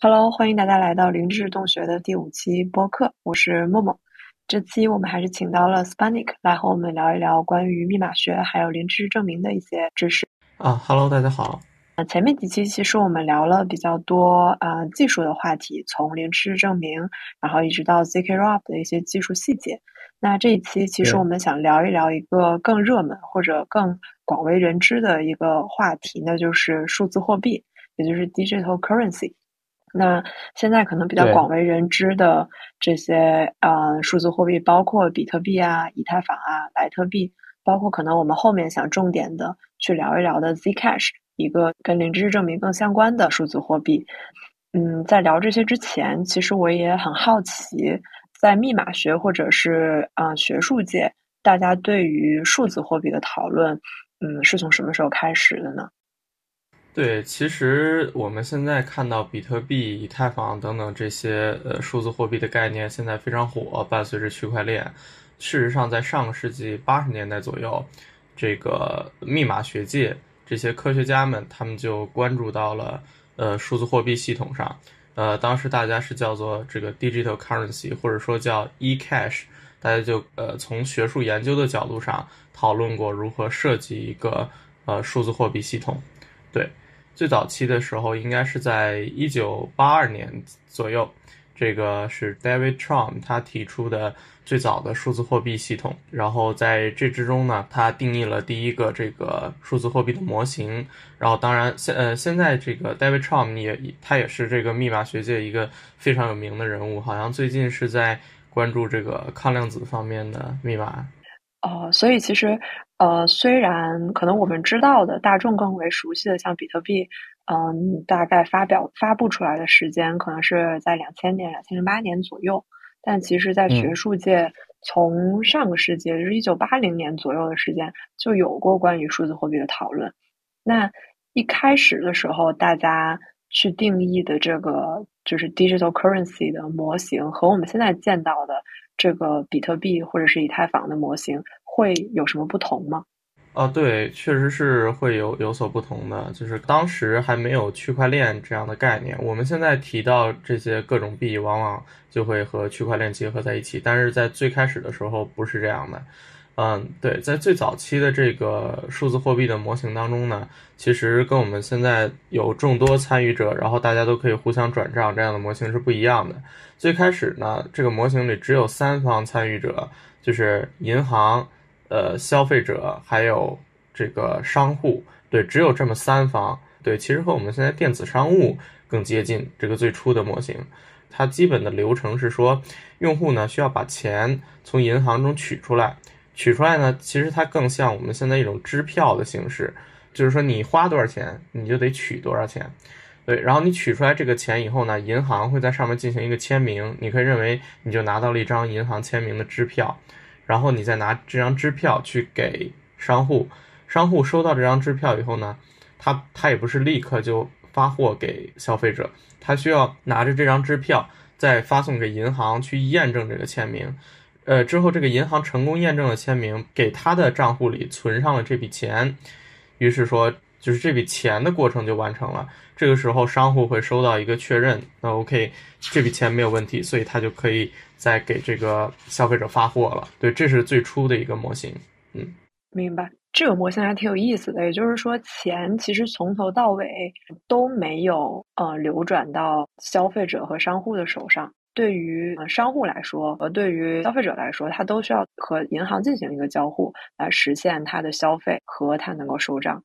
Hello，欢迎大家来到灵智洞穴的第五期播客，我是默默。这期我们还是请到了 Spanik 来和我们聊一聊关于密码学还有零知识证明的一些知识。啊，Hello，大家好。呃，前面几期其实我们聊了比较多啊技术的话题，从零知识证明，然后一直到 zk rollup 的一些技术细节。那这一期其实我们想聊一聊一个更热门或者更广为人知的一个话题，那就是数字货币，也就是 digital currency。那现在可能比较广为人知的这些呃数字货币，包括比特币啊、以太坊啊、莱特币，包括可能我们后面想重点的去聊一聊的 Zcash，一个跟零知识证明更相关的数字货币。嗯，在聊这些之前，其实我也很好奇，在密码学或者是啊学术界，大家对于数字货币的讨论，嗯，是从什么时候开始的呢？对，其实我们现在看到比特币、以太坊等等这些呃数字货币的概念，现在非常火，伴随着区块链。事实上，在上个世纪八十年代左右，这个密码学界这些科学家们，他们就关注到了呃数字货币系统上。呃，当时大家是叫做这个 digital currency，或者说叫 eCash，大家就呃从学术研究的角度上讨论过如何设计一个呃数字货币系统。对。最早期的时候，应该是在一九八二年左右，这个是 David Trum 他提出的最早的数字货币系统。然后在这之中呢，他定义了第一个这个数字货币的模型。然后当然现呃现在这个 David Trum 也他也是这个密码学界一个非常有名的人物，好像最近是在关注这个抗量子方面的密码。哦，所以其实。呃，虽然可能我们知道的大众更为熟悉的，像比特币，嗯，大概发表发布出来的时间可能是在两千年、两千零八年左右，但其实，在学术界，从上个世纪，就是一九八零年左右的时间，就有过关于数字货币的讨论。那一开始的时候，大家去定义的这个就是 digital currency 的模型，和我们现在见到的这个比特币或者是以太坊的模型。会有什么不同吗？啊，对，确实是会有有所不同的。就是当时还没有区块链这样的概念，我们现在提到这些各种币，往往就会和区块链结合在一起。但是在最开始的时候不是这样的。嗯，对，在最早期的这个数字货币的模型当中呢，其实跟我们现在有众多参与者，然后大家都可以互相转账这样的模型是不一样的。最开始呢，这个模型里只有三方参与者，就是银行。呃，消费者还有这个商户，对，只有这么三方。对，其实和我们现在电子商务更接近。这个最初的模型，它基本的流程是说，用户呢需要把钱从银行中取出来，取出来呢，其实它更像我们现在一种支票的形式，就是说你花多少钱，你就得取多少钱。对，然后你取出来这个钱以后呢，银行会在上面进行一个签名，你可以认为你就拿到了一张银行签名的支票。然后你再拿这张支票去给商户，商户收到这张支票以后呢，他他也不是立刻就发货给消费者，他需要拿着这张支票再发送给银行去验证这个签名，呃，之后这个银行成功验证了签名，给他的账户里存上了这笔钱，于是说就是这笔钱的过程就完成了。这个时候商户会收到一个确认，那 OK，这笔钱没有问题，所以他就可以。再给这个消费者发货了，对，这是最初的一个模型，嗯，明白。这个模型还挺有意思的，也就是说，钱其实从头到尾都没有呃流转到消费者和商户的手上。对于商户来说和对于消费者来说，他都需要和银行进行一个交互，来实现他的消费和他能够收账。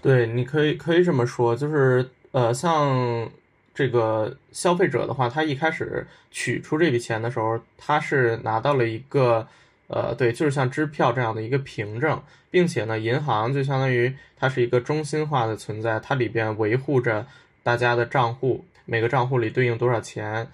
对，你可以可以这么说，就是呃，像。这个消费者的话，他一开始取出这笔钱的时候，他是拿到了一个，呃，对，就是像支票这样的一个凭证，并且呢，银行就相当于它是一个中心化的存在，它里边维护着大家的账户，每个账户里对应多少钱，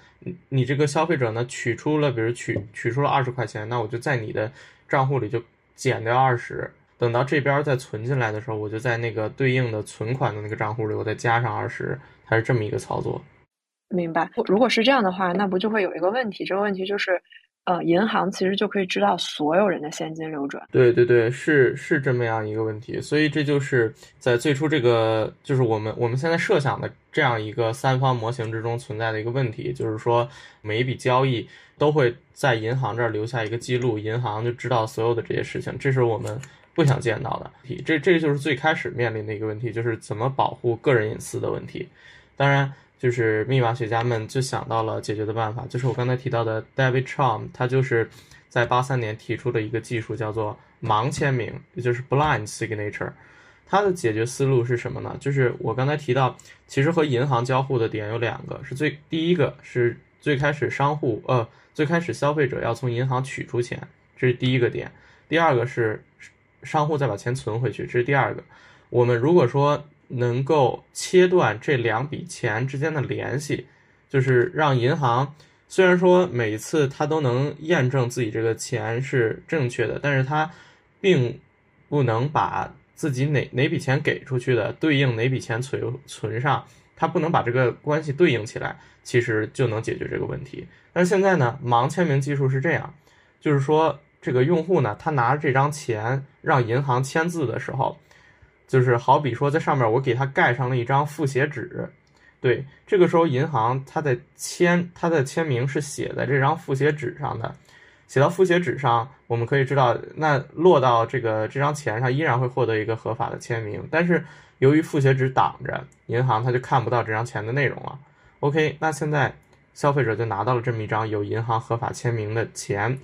你这个消费者呢取出了，比如取取出了二十块钱，那我就在你的账户里就减掉二十，等到这边再存进来的时候，我就在那个对应的存款的那个账户里，我再加上二十。它是这么一个操作，明白。如果是这样的话，那不就会有一个问题？这个问题就是，呃，银行其实就可以知道所有人的现金流转。对对对，是是这么样一个问题。所以这就是在最初这个，就是我们我们现在设想的这样一个三方模型之中存在的一个问题，就是说每一笔交易都会在银行这儿留下一个记录，银行就知道所有的这些事情，这是我们不想见到的。这这就是最开始面临的一个问题，就是怎么保护个人隐私的问题。当然。就是密码学家们就想到了解决的办法，就是我刚才提到的 David Chaum，他就是在八三年提出的一个技术，叫做盲签名，也就是 blind signature。它的解决思路是什么呢？就是我刚才提到，其实和银行交互的点有两个，是最第一个是最开始商户呃最开始消费者要从银行取出钱，这是第一个点；第二个是商户再把钱存回去，这是第二个。我们如果说能够切断这两笔钱之间的联系，就是让银行虽然说每次他都能验证自己这个钱是正确的，但是他并不能把自己哪哪笔钱给出去的对应哪笔钱存存上，他不能把这个关系对应起来，其实就能解决这个问题。但是现在呢，盲签名技术是这样，就是说这个用户呢，他拿着这张钱让银行签字的时候。就是好比说，在上面我给他盖上了一张复写纸，对，这个时候银行他的签，他的签名是写在这张复写纸上的，写到复写纸上，我们可以知道，那落到这个这张钱上依然会获得一个合法的签名，但是由于复写纸挡着，银行他就看不到这张钱的内容了。OK，那现在消费者就拿到了这么一张有银行合法签名的钱，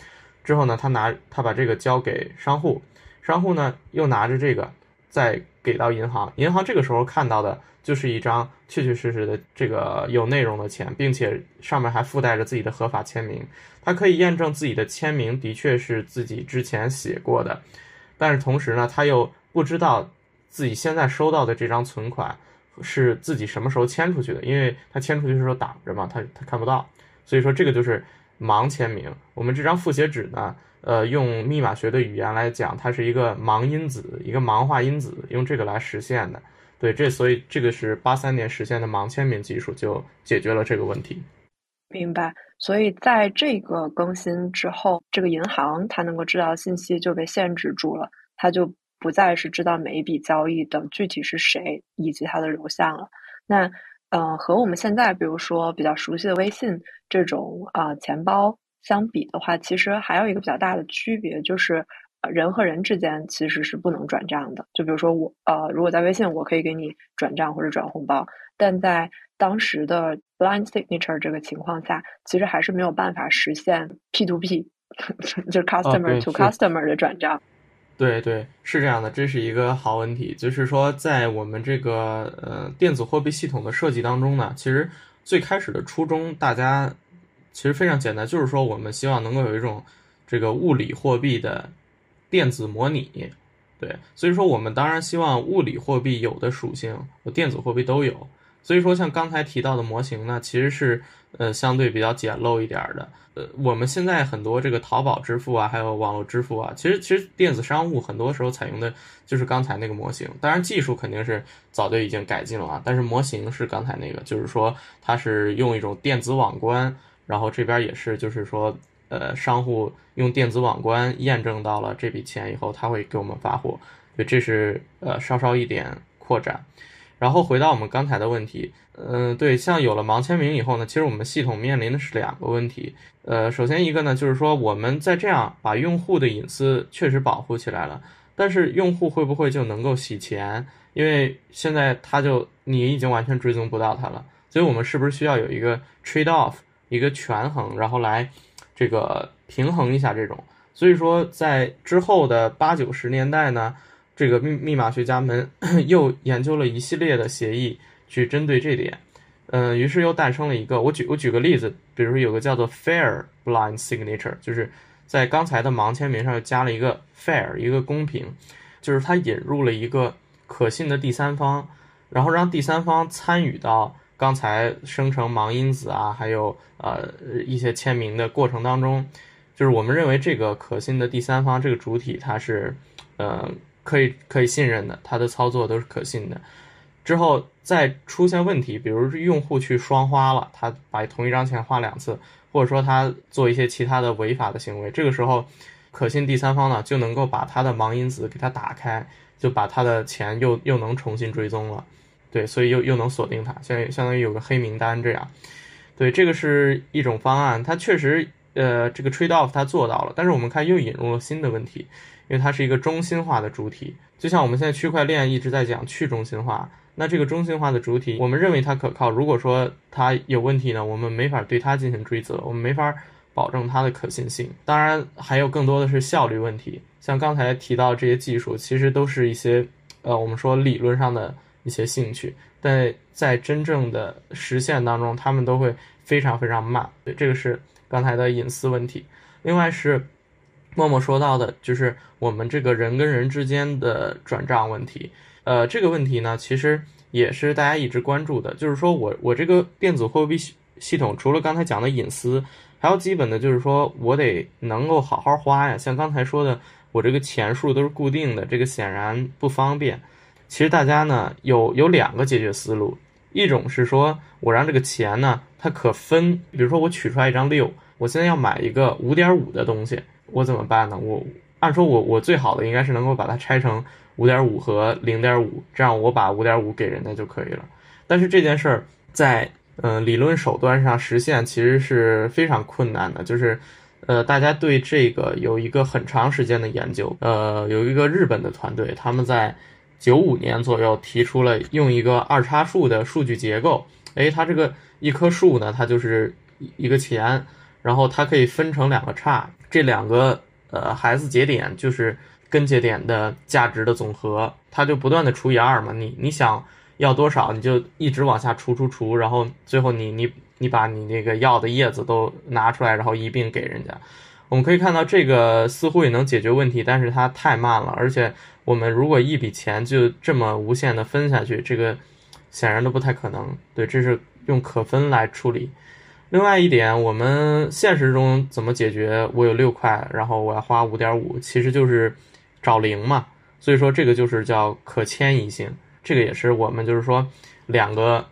之后呢，他拿他把这个交给商户，商户呢又拿着这个。在给到银行，银行这个时候看到的就是一张确确实实的这个有内容的钱，并且上面还附带着自己的合法签名，它可以验证自己的签名的确是自己之前写过的，但是同时呢，他又不知道自己现在收到的这张存款是自己什么时候签出去的，因为他签出去的时候挡着嘛，他他看不到，所以说这个就是盲签名。我们这张复写纸呢？呃，用密码学的语言来讲，它是一个盲因子，一个盲化因子，用这个来实现的。对，这所以这个是八三年实现的盲签名技术，就解决了这个问题。明白。所以在这个更新之后，这个银行它能够知道的信息就被限制住了，它就不再是知道每一笔交易的具体是谁以及它的流向了。那，呃，和我们现在比如说比较熟悉的微信这种啊钱包。相比的话，其实还有一个比较大的区别，就是人和人之间其实是不能转账的。就比如说我，呃，如果在微信，我可以给你转账或者转红包，但在当时的 blind signature 这个情况下，其实还是没有办法实现 P to P，就是 customer to customer 的转账。对对，是这样的，这是一个好问题。就是说，在我们这个呃电子货币系统的设计当中呢，其实最开始的初衷，大家。其实非常简单，就是说我们希望能够有一种这个物理货币的电子模拟，对，所以说我们当然希望物理货币有的属性和电子货币都有。所以说像刚才提到的模型呢，其实是呃相对比较简陋一点的。呃，我们现在很多这个淘宝支付啊，还有网络支付啊，其实其实电子商务很多时候采用的就是刚才那个模型。当然技术肯定是早就已经改进了啊，但是模型是刚才那个，就是说它是用一种电子网关。然后这边也是，就是说，呃，商户用电子网关验证到了这笔钱以后，他会给我们发货，所以这是呃稍稍一点扩展。然后回到我们刚才的问题，嗯，对，像有了盲签名以后呢，其实我们系统面临的是两个问题。呃，首先一个呢，就是说我们在这样把用户的隐私确实保护起来了，但是用户会不会就能够洗钱？因为现在他就你已经完全追踪不到他了，所以我们是不是需要有一个 trade off？一个权衡，然后来这个平衡一下这种，所以说在之后的八九十年代呢，这个密密码学家们 又研究了一系列的协议去针对这点，嗯，于是又诞生了一个，我举我举个例子，比如说有个叫做 fair blind signature，就是在刚才的盲签名上又加了一个 fair，一个公平，就是它引入了一个可信的第三方，然后让第三方参与到。刚才生成盲因子啊，还有呃一些签名的过程当中，就是我们认为这个可信的第三方这个主体它是呃可以可以信任的，它的操作都是可信的。之后再出现问题，比如用户去双花了，他把同一张钱花两次，或者说他做一些其他的违法的行为，这个时候，可信第三方呢就能够把他的盲因子给他打开，就把他的钱又又能重新追踪了，对，所以又又能锁定他，相相当于有个黑名单这样，对，这个是一种方案，它确实，呃，这个 trade off 它做到了，但是我们看又引入了新的问题，因为它是一个中心化的主体，就像我们现在区块链一直在讲去中心化。那这个中心化的主体，我们认为它可靠。如果说它有问题呢，我们没法对它进行追责，我们没法保证它的可信性。当然，还有更多的是效率问题。像刚才提到这些技术，其实都是一些呃，我们说理论上的一些兴趣，但在真正的实现当中，他们都会非常非常慢。对，这个是刚才的隐私问题。另外是默默说到的，就是我们这个人跟人之间的转账问题。呃，这个问题呢，其实也是大家一直关注的，就是说我我这个电子货币系系统，除了刚才讲的隐私，还有基本的，就是说我得能够好好花呀。像刚才说的，我这个钱数都是固定的，这个显然不方便。其实大家呢有有两个解决思路，一种是说我让这个钱呢它可分，比如说我取出来一张六，我现在要买一个五点五的东西，我怎么办呢？我按说我我最好的应该是能够把它拆成。五点五和零点五，这样我把五点五给人家就可以了。但是这件事儿在呃理论手段上实现其实是非常困难的，就是呃大家对这个有一个很长时间的研究，呃有一个日本的团队，他们在九五年左右提出了用一个二叉树的数据结构，诶，它这个一棵树呢，它就是一个钱，然后它可以分成两个叉，这两个呃孩子节点就是。根节点的价值的总和，它就不断的除以二嘛。你你想要多少，你就一直往下除除除，然后最后你你你把你那个要的叶子都拿出来，然后一并给人家。我们可以看到这个似乎也能解决问题，但是它太慢了。而且我们如果一笔钱就这么无限的分下去，这个显然都不太可能。对，这是用可分来处理。另外一点，我们现实中怎么解决？我有六块，然后我要花五点五，其实就是。找零嘛，所以说这个就是叫可迁移性，这个也是我们就是说两个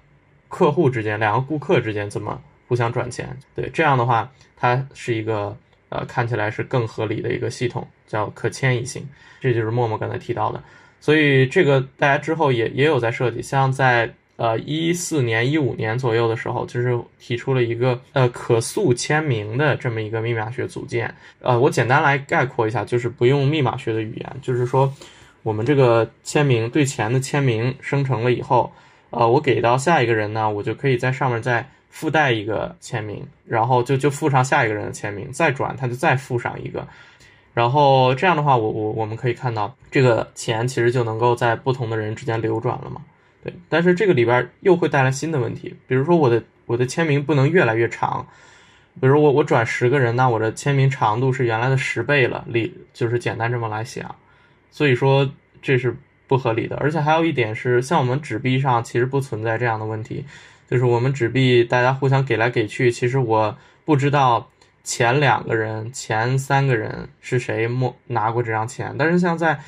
客户之间、两个顾客之间怎么互相转钱。对，这样的话，它是一个呃看起来是更合理的一个系统，叫可迁移性。这就是默默刚才提到的，所以这个大家之后也也有在设计，像在。呃，一四年、一五年左右的时候，就是提出了一个呃可塑签名的这么一个密码学组件。呃，我简单来概括一下，就是不用密码学的语言，就是说我们这个签名对钱的签名生成了以后，呃，我给到下一个人呢，我就可以在上面再附带一个签名，然后就就附上下一个人的签名，再转他就再附上一个，然后这样的话，我我我们可以看到这个钱其实就能够在不同的人之间流转了嘛。对，但是这个里边又会带来新的问题，比如说我的我的签名不能越来越长，比如我我转十个人，那我的签名长度是原来的十倍了，理就是简单这么来想，所以说这是不合理的。而且还有一点是，像我们纸币上其实不存在这样的问题，就是我们纸币大家互相给来给去，其实我不知道前两个人、前三个人是谁摸拿过这张钱，但是像在。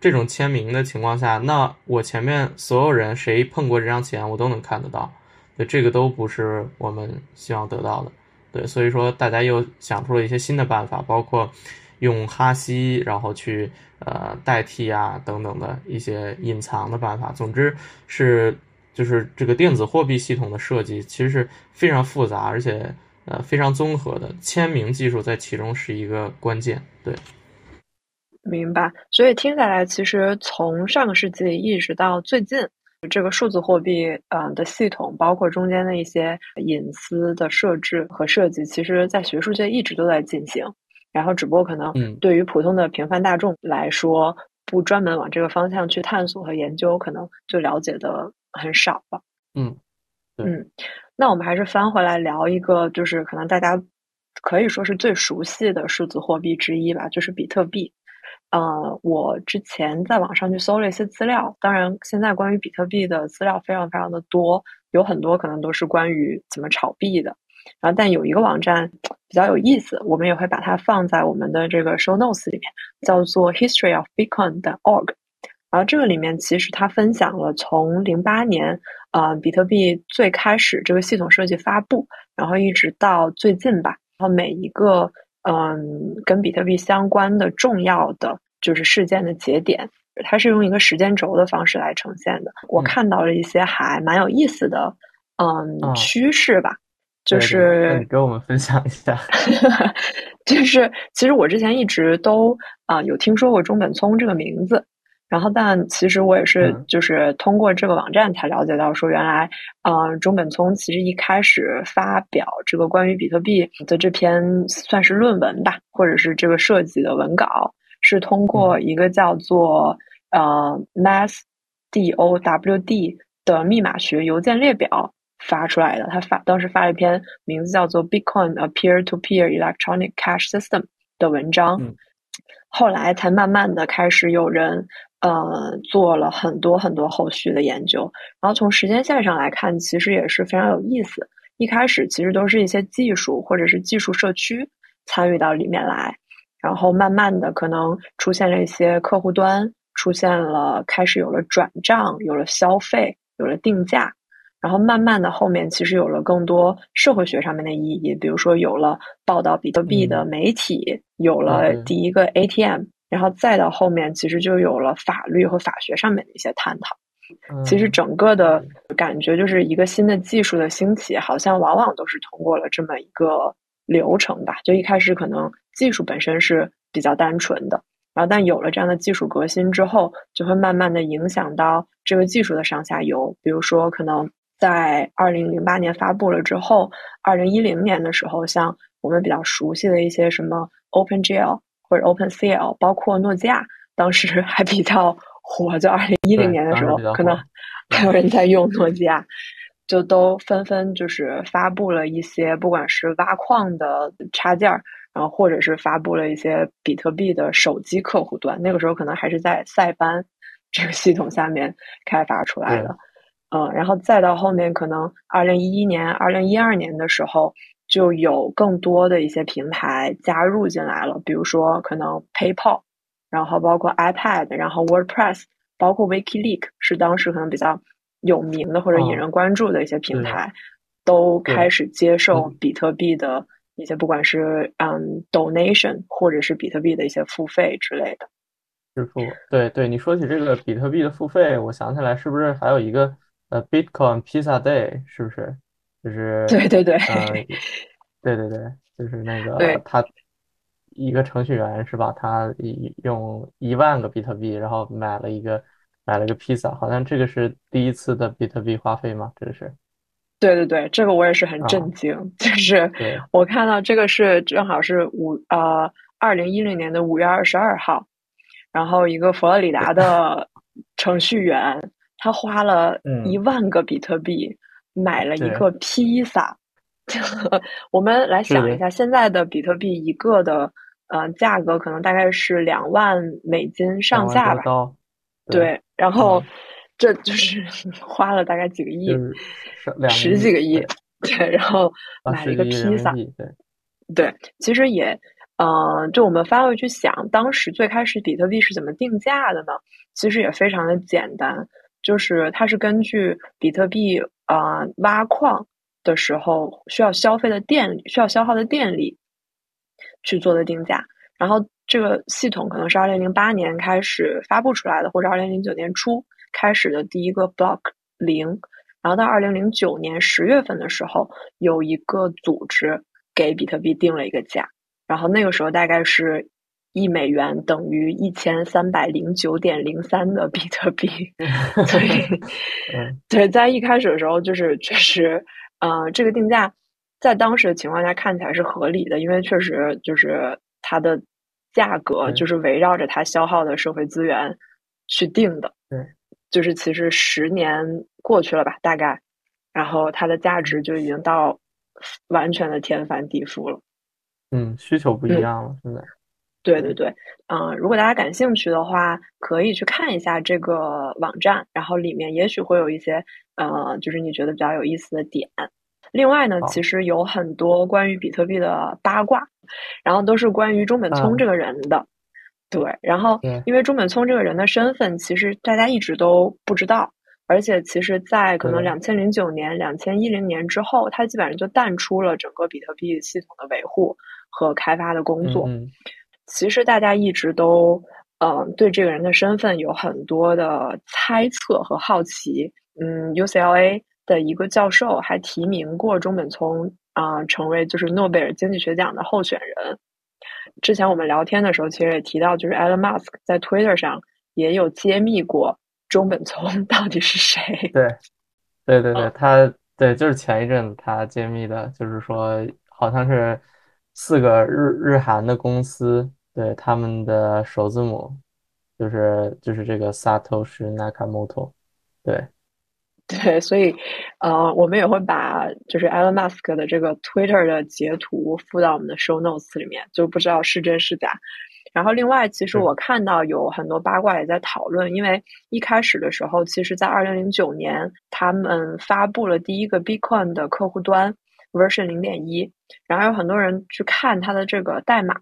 这种签名的情况下，那我前面所有人谁碰过这张钱，我都能看得到。对，这个都不是我们希望得到的。对，所以说大家又想出了一些新的办法，包括用哈希，然后去呃代替啊等等的一些隐藏的办法。总之是就是这个电子货币系统的设计其实是非常复杂，而且呃非常综合的。签名技术在其中是一个关键。对。明白，所以听下来，其实从上个世纪一直到最近，这个数字货币，嗯的系统，包括中间的一些隐私的设置和设计，其实在学术界一直都在进行。然后，只不过可能对于普通的平凡大众来说，不专门往这个方向去探索和研究，可能就了解的很少了。嗯嗯，那我们还是翻回来聊一个，就是可能大家可以说是最熟悉的数字货币之一吧，就是比特币。呃，我之前在网上去搜了一些资料，当然现在关于比特币的资料非常非常的多，有很多可能都是关于怎么炒币的。然后，但有一个网站比较有意思，我们也会把它放在我们的这个 show notes 里面，叫做 historyofbitcoin.org。然后这个里面其实它分享了从零八年，呃，比特币最开始这个系统设计发布，然后一直到最近吧，然后每一个嗯跟比特币相关的重要的就是事件的节点，它是用一个时间轴的方式来呈现的。我看到了一些还蛮有意思的嗯趋势吧，就是你给我们分享一下，就是其实我之前一直都啊有听说过中本聪这个名字。然后，但其实我也是，就是通过这个网站才了解到，说原来，嗯，中本聪其实一开始发表这个关于比特币的这篇算是论文吧，或者是这个设计的文稿，是通过一个叫做呃 Math D O W D 的密码学邮件列表发出来的。他发当时发了一篇名字叫做 Bitcoin a Peer-to-Peer Electronic Cash System 的文章，后来才慢慢的开始有人。呃，做了很多很多后续的研究，然后从时间线上来看，其实也是非常有意思。一开始其实都是一些技术或者是技术社区参与到里面来，然后慢慢的可能出现了一些客户端，出现了开始有了转账，有了消费，有了定价，然后慢慢的后面其实有了更多社会学上面的意义，比如说有了报道比特币的媒体，有了第一个 ATM。然后再到后面，其实就有了法律和法学上面的一些探讨。其实整个的感觉就是一个新的技术的兴起，好像往往都是通过了这么一个流程吧。就一开始可能技术本身是比较单纯的，然后但有了这样的技术革新之后，就会慢慢的影响到这个技术的上下游。比如说，可能在二零零八年发布了之后，二零一零年的时候，像我们比较熟悉的一些什么 OpenGL。或者 OpenCL，包括诺基亚，当时 还比较火。就二零一零年的时候，可能还有人在用诺基亚，就都纷纷就是发布了一些，不管是挖矿的插件儿，然后或者是发布了一些比特币的手机客户端。那个时候可能还是在塞班这个系统下面开发出来的。嗯，然后再到后面，可能二零一一年、二零一二年的时候。就有更多的一些平台加入进来了，比如说可能 PayPal，然后包括 iPad，然后 WordPress，包括 WikiLeaks 是当时可能比较有名的或者引人关注的一些平台，都开始接受比特币的一些不管是嗯 donation 或者是比特币的一些付费之类的支付。对对，你说起这个比特币的付费，我想起来是不是还有一个呃 Bitcoin Pizza Day，是不是？就是对对对，对对对，就是那个 他一个程序员是吧？他一用一万个比特币，然后买了一个买了个披萨，好像这个是第一次的比特币花费吗？这个是？对对对，这个我也是很震惊，就是我看到这个是正好是五呃二零一零年的五月二十二号，然后一个佛罗里达的程序员，他花了一万个比特币。买了一个披萨，我们来想一下，现在的比特币一个的呃价格可能大概是两万美金上下吧。对，然后 这就是 花了大概几个亿，十几个亿。对，然后买了一个披萨。对，对，其实也，嗯，就我们翻回去想，当时最开始比特币是怎么定价的呢？其实也非常的简单，就是它是根据比特币。啊，挖矿的时候需要消费的电，需要消耗的电力去做的定价。然后这个系统可能是二零零八年开始发布出来的，或者二零零九年初开始的第一个 block 零。然后到二零零九年十月份的时候，有一个组织给比特币定了一个价。然后那个时候大概是。一美元等于一千三百零九点零三的比特币，所以，对，在一开始的时候，就是确实，呃，这个定价在当时的情况下看起来是合理的，因为确实就是它的价格就是围绕着它消耗的社会资源去定的，对，就是其实十年过去了吧，大概，然后它的价值就已经到完全的天翻地覆了，嗯，需求不一样了，现在。对对对，嗯，如果大家感兴趣的话，可以去看一下这个网站，然后里面也许会有一些，呃，就是你觉得比较有意思的点。另外呢，其实有很多关于比特币的八卦，然后都是关于中本聪这个人的。对，然后因为中本聪这个人的身份，其实大家一直都不知道，而且其实，在可能两千零九年、两千一零年之后，他基本上就淡出了整个比特币系统的维护和开发的工作。其实大家一直都嗯对这个人的身份有很多的猜测和好奇。嗯，UCLA 的一个教授还提名过中本聪啊，成为就是诺贝尔经济学奖的候选人。之前我们聊天的时候，其实也提到，就是 Elon Musk 在 Twitter 上也有揭秘过中本聪 到底是谁。对，对对对，他对就是前一阵子他揭秘的，就是说好像是四个日日韩的公司，对他们的首字母就是就是这个 Satoshi Nakamoto，对。对，所以，呃，我们也会把就是 Elon Musk 的这个 Twitter 的截图附到我们的 Show Notes 里面，就不知道是真是假。然后，另外，其实我看到有很多八卦也在讨论，因为一开始的时候，其实在二零零九年，他们发布了第一个 Bitcoin 的客户端 Version 零点一，然后有很多人去看它的这个代码，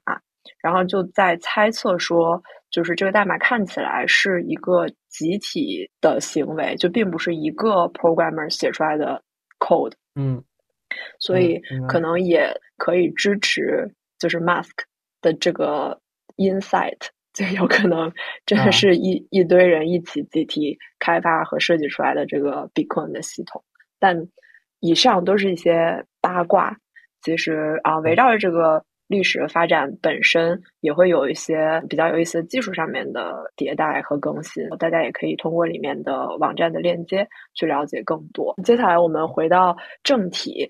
然后就在猜测说。就是这个代码看起来是一个集体的行为，就并不是一个 programmer 写出来的 code。嗯，所以可能也可以支持，就是 Mask 的这个 insight，就有可能真的是一一堆人一起集体开发和设计出来的这个 Bitcoin 的系统。但以上都是一些八卦，其实啊，围绕着这个。历史的发展本身也会有一些比较有意思的技术上面的迭代和更新，大家也可以通过里面的网站的链接去了解更多。接下来我们回到正题，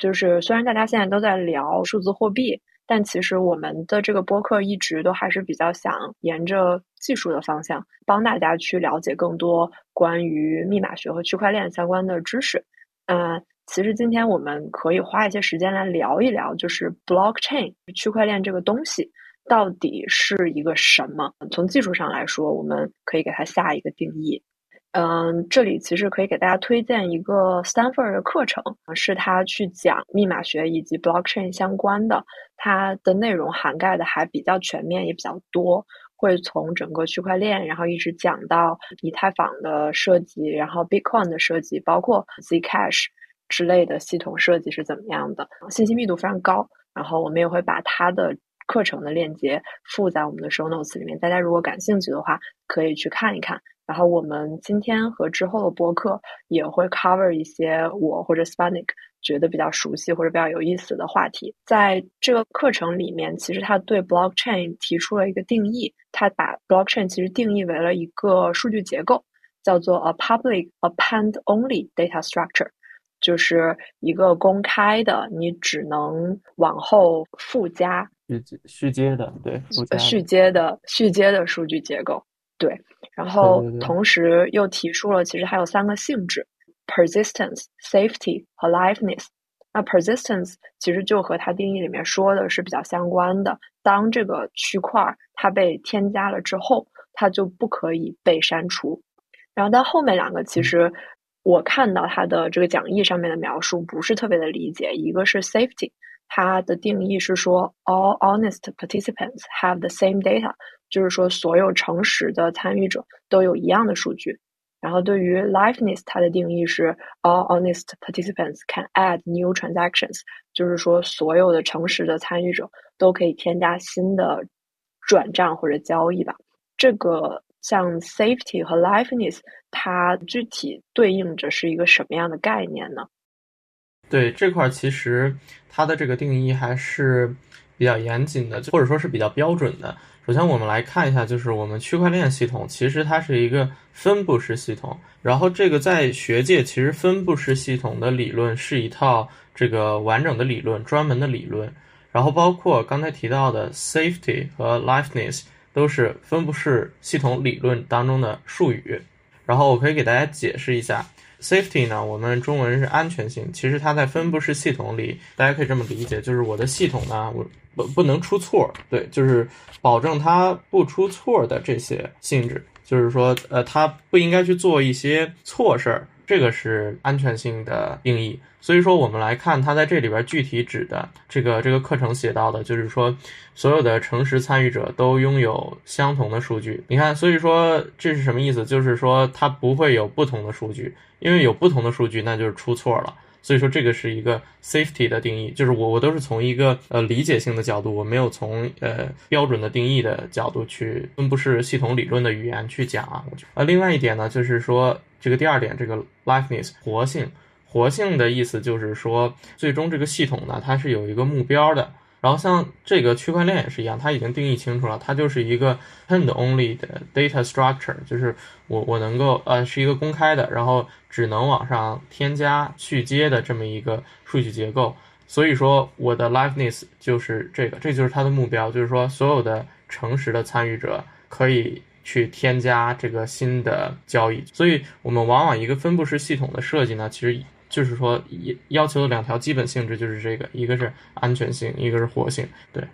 就是虽然大家现在都在聊数字货币，但其实我们的这个播客一直都还是比较想沿着技术的方向，帮大家去了解更多关于密码学和区块链相关的知识。嗯。其实今天我们可以花一些时间来聊一聊，就是 blockchain 区块链这个东西到底是一个什么？从技术上来说，我们可以给它下一个定义。嗯，这里其实可以给大家推荐一个 Stanford 的课程，是他去讲密码学以及 blockchain 相关的，它的内容涵盖的还比较全面，也比较多，会从整个区块链，然后一直讲到以太坊的设计，然后 Bitcoin 的设计，包括 Zcash。之类的系统设计是怎么样的？信息密度非常高。然后我们也会把它的课程的链接附在我们的 show notes 里面。大家如果感兴趣的话，可以去看一看。然后我们今天和之后的播客也会 cover 一些我或者 Spanic 觉得比较熟悉或者比较有意思的话题。在这个课程里面，其实他对 blockchain 提出了一个定义。他把 blockchain 其实定义为了一个数据结构，叫做 a public append-only data structure。就是一个公开的，你只能往后附加续续接的，对，续接的续接的数据结构，对。然后同时又提出了，其实还有三个性质：persistence、safety 和 liveness。那 persistence 其实就和它定义里面说的是比较相关的。当这个区块它被添加了之后，它就不可以被删除。然后但后面两个其实。我看到它的这个讲义上面的描述不是特别的理解。一个是 safety，它的定义是说 all honest participants have the same data，就是说所有诚实的参与者都有一样的数据。然后对于 liveness，它的定义是 all honest participants can add new transactions，就是说所有的诚实的参与者都可以添加新的转账或者交易吧。这个。像 safety 和 liveness，它具体对应着是一个什么样的概念呢？对这块，其实它的这个定义还是比较严谨的，或者说是比较标准的。首先，我们来看一下，就是我们区块链系统其实它是一个分布式系统。然后，这个在学界，其实分布式系统的理论是一套这个完整的理论、专门的理论。然后，包括刚才提到的 safety 和 liveness。都是分布式系统理论当中的术语，然后我可以给大家解释一下，safety 呢，我们中文是安全性，其实它在分布式系统里，大家可以这么理解，就是我的系统呢，我不不能出错，对，就是保证它不出错的这些性质，就是说，呃，它不应该去做一些错事儿。这个是安全性的定义。所以说，我们来看它在这里边具体指的这个这个课程写到的，就是说所有的诚实参与者都拥有相同的数据。你看，所以说这是什么意思？就是说它不会有不同的数据，因为有不同的数据，那就是出错了。所以说这个是一个 safety 的定义，就是我我都是从一个呃理解性的角度，我没有从呃标准的定义的角度去分布式系统理论的语言去讲啊。我觉得呃另外一点呢，就是说这个第二点，这个 liveness 活性，活性的意思就是说最终这个系统呢，它是有一个目标的。然后像这个区块链也是一样，它已经定义清楚了，它就是一个 pend only 的 data structure，就是我我能够呃是一个公开的，然后只能往上添加去接的这么一个数据结构。所以说我的 liveness 就是这个，这就是它的目标，就是说所有的诚实的参与者可以去添加这个新的交易。所以我们往往一个分布式系统的设计呢，其实。就是说，要求的两条基本性质就是这个，一个是安全性，一个是活性。对，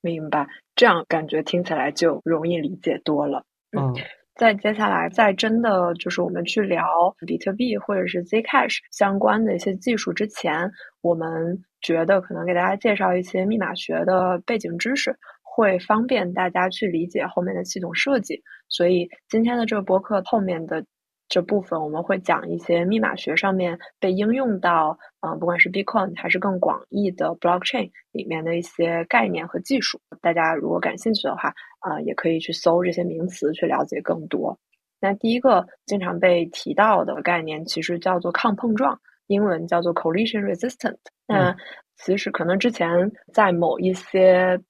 明白。这样感觉听起来就容易理解多了。嗯，在接下来，在真的就是我们去聊比特币或者是 Zcash 相关的一些技术之前，我们觉得可能给大家介绍一些密码学的背景知识，会方便大家去理解后面的系统设计。所以今天的这个播客后面的。这部分我们会讲一些密码学上面被应用到，嗯，不管是 Bitcoin 还是更广义的 Blockchain 里面的一些概念和技术。大家如果感兴趣的话，啊，也可以去搜这些名词去了解更多。那第一个经常被提到的概念其实叫做抗碰撞，英文叫做 Collision Resistant。那其实可能之前在某一些